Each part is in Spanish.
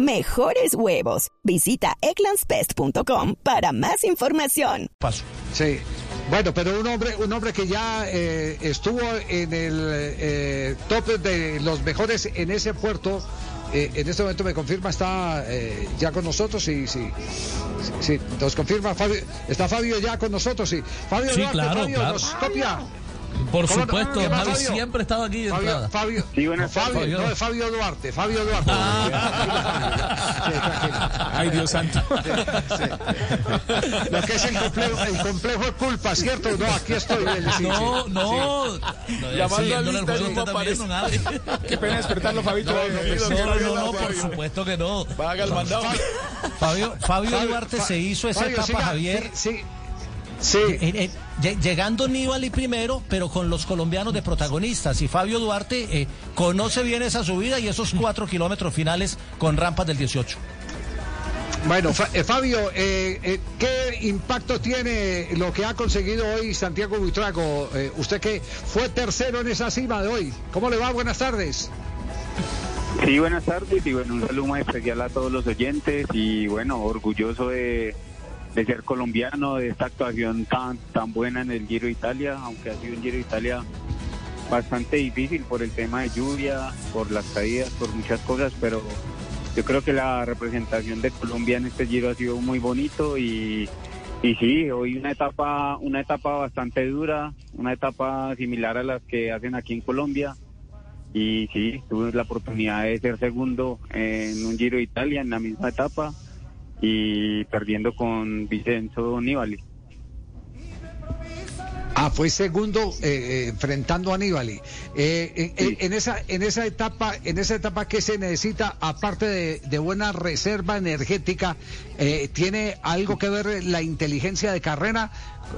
mejores huevos. Visita eclanspest.com para más información. Paso. Sí. Bueno, pero un hombre, un hombre que ya eh, estuvo en el eh, top de los mejores en ese puerto, eh, en este momento me confirma, está ya con nosotros y sí, sí, nos confirma Fabio, está Fabio ya con nosotros, sí. Fabio, sí, claro, Fabio claro. nos copia. Por supuesto, Javi siempre ha estado aquí de Fabio, entrada. Fabio, Sí, buenas Fabio, no, es Fabio Duarte, Fabio Duarte. Sí, tranquilo. Ay, Dios santo. Sí. Lo que es el complejo, el complejo es culpa, ¿cierto? No, aquí estoy. Sí, No, sí, no. Llamando al lista y no aparece. Qué pena despertarlo, Fabito. No, Eh, no, tranquilo, No, no, no, no, por supuesto que no. Haga el mandado. Fabio, Fabio Fabio, Duarte se hizo esa Fabio, etapa, siga, Javier. Sí, sí. Sí. Eh, eh, lle- llegando Nibali primero, pero con los colombianos de protagonistas. Y Fabio Duarte eh, conoce bien esa subida y esos cuatro kilómetros finales con rampas del 18. Bueno, Fa- eh, Fabio, eh, eh, ¿qué impacto tiene lo que ha conseguido hoy Santiago Buitrago? Eh, usted que fue tercero en esa cima de hoy. ¿Cómo le va? Buenas tardes. Sí, buenas tardes y bueno, un saludo muy especial a todos los oyentes y bueno, orgulloso de, de ser colombiano, de esta actuación tan, tan buena en el Giro Italia, aunque ha sido un Giro Italia bastante difícil por el tema de lluvia, por las caídas, por muchas cosas, pero yo creo que la representación de Colombia en este Giro ha sido muy bonito y, y sí, hoy una etapa, una etapa bastante dura, una etapa similar a las que hacen aquí en Colombia. Y sí, tuve la oportunidad de ser segundo en un Giro de Italia en la misma etapa y perdiendo con Vincenzo Nibali. Ah, fue segundo eh, eh, enfrentando a Aníbali. Eh, en, Sí. en esa en esa etapa en esa etapa qué se necesita aparte de, de buena reserva energética eh, tiene algo que ver la inteligencia de carrera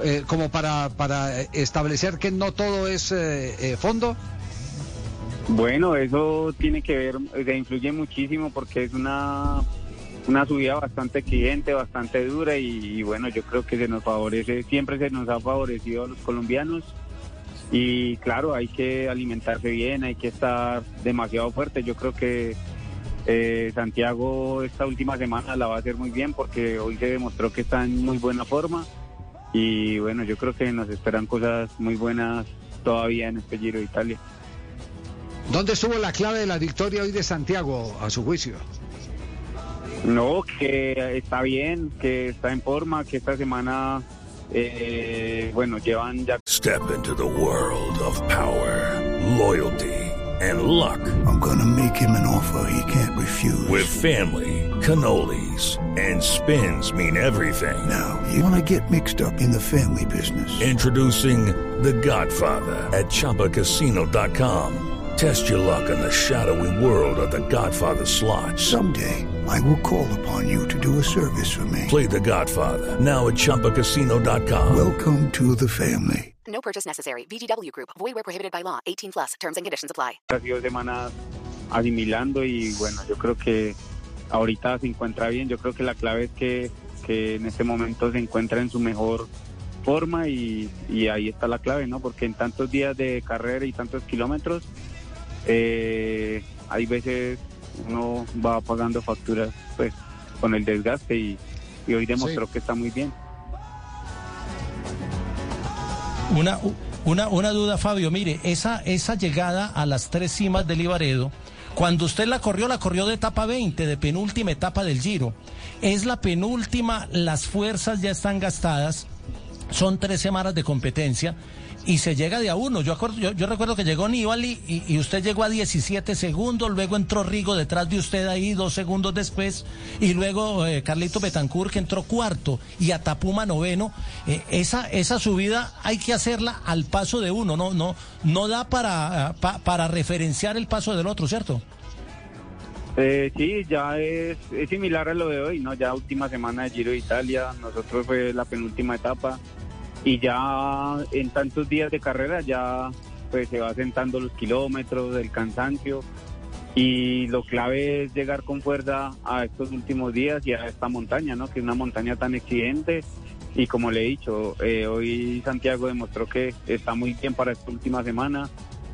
eh, como para para establecer que no todo es eh, eh, fondo. Bueno, eso tiene que ver, o sea, influye muchísimo porque es una, una subida bastante exigente, bastante dura y, bueno, yo creo que se nos favorece, siempre se nos ha favorecido a los colombianos y claro, hay que alimentarse bien, hay que estar demasiado fuerte. Yo creo que eh, Santiago esta última semana la va a hacer muy bien porque hoy se demostró que está en muy buena forma y bueno, yo creo que nos esperan cosas muy buenas todavía en este Giro de Italia. ¿Dónde estuvo la clave de la victoria hoy de Santiago a su juicio? No, que está bien, que está en forma, que esta semana, eh, bueno, llevan ya Step into the world of power, loyalty, and luck. I'm gonna make him an offer he can't refuse. With family, cannolis, and spins mean everything. now, you wanna get mixed up in the family business. Introducing The Godfather at ChumbaCasino.com. Test your luck in the shadowy world of The Godfather slot. Someday, I will call upon you to do a service for me. Play The Godfather now at ChumbaCasino.com. Welcome to the family. No purchase necessary. VGW Group. Void where prohibited by law. 18 plus. Terms and conditions apply. ha sido semanas asimilando y bueno, yo creo que ahorita se encuentra bien. Yo creo que la clave es que, que en este momento se encuentra en su mejor forma y, y ahí está la clave, ¿no? Porque en tantos días de carrera y tantos kilómetros, eh, hay veces uno va pagando facturas pues con el desgaste y, y hoy demostró que está muy bien. Una, una, una duda, Fabio. Mire, esa, esa llegada a las tres cimas del Ibaredo, cuando usted la corrió, la corrió de etapa 20, de penúltima etapa del Giro. Es la penúltima, las fuerzas ya están gastadas, son tres semanas de competencia y se llega de a uno. Yo, acuerdo- yo, recuerdo que llegó Nibali y, usted llegó a 17 segundos, luego entró Rigo detrás de usted ahí dos segundos después y luego eh, Carlito Betancourt que entró cuarto y a Tapuma noveno. Eh, esa, esa subida hay que hacerla al paso de uno, no, no, no da para, pa- para referenciar el paso del otro, ¿cierto? Eh, sí, ya es, es similar a lo de hoy, ¿no? Ya última semana de Giro de Italia, nosotros fue la penúltima etapa y ya en tantos días de carrera ya pues se va sentando los kilómetros, el cansancio y lo clave es llegar con fuerza a estos últimos días y a esta montaña, ¿no? Que es una montaña tan exigente y como le he dicho, eh, hoy Santiago demostró que está muy bien para esta última semana,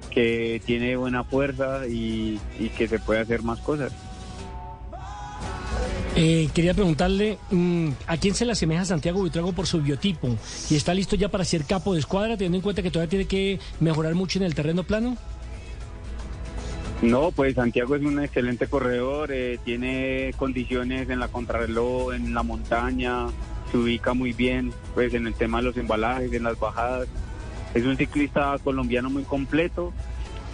que tiene buena fuerza y, y que se puede hacer más cosas. Eh, quería preguntarle, mm, ¿a quién se le asemeja Santiago Buitrago por su biotipo? ¿Y está listo ya para ser capo de escuadra, teniendo en cuenta que todavía tiene que mejorar mucho en el terreno plano? No, pues Santiago es un excelente corredor, eh, tiene condiciones en la contrarreloj, en la montaña, se ubica muy bien pues en el tema de los embalajes, en las bajadas. Es un ciclista colombiano muy completo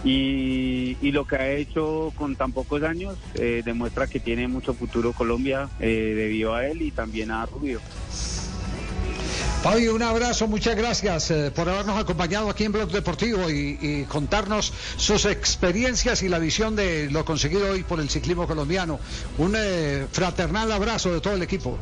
y, lo que ha hecho con tan pocos años eh, demuestra que tiene mucho futuro Colombia eh, debido a él y también a Rubio. Fabio, un abrazo, muchas gracias eh, por habernos acompañado aquí en Blog Deportivo y, contarnos sus experiencias y la visión de lo conseguido hoy por el ciclismo colombiano. Un fraternal abrazo de todo el equipo.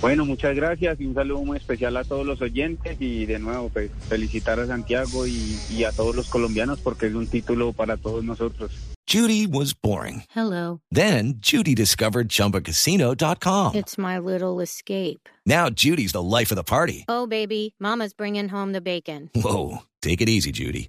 Bueno, muchas gracias y un saludo muy especial a todos los oyentes y de nuevo pues, felicitar a Santiago y, y a todos los colombianos porque es un título para todos nosotros. Judy was boring. Hello. Then Judy discovered ChumbaCasino.com. It's my little escape. Now Judy's the life of the party. Oh, baby, Mama's bringing home the bacon. Whoa, take it easy, Judy.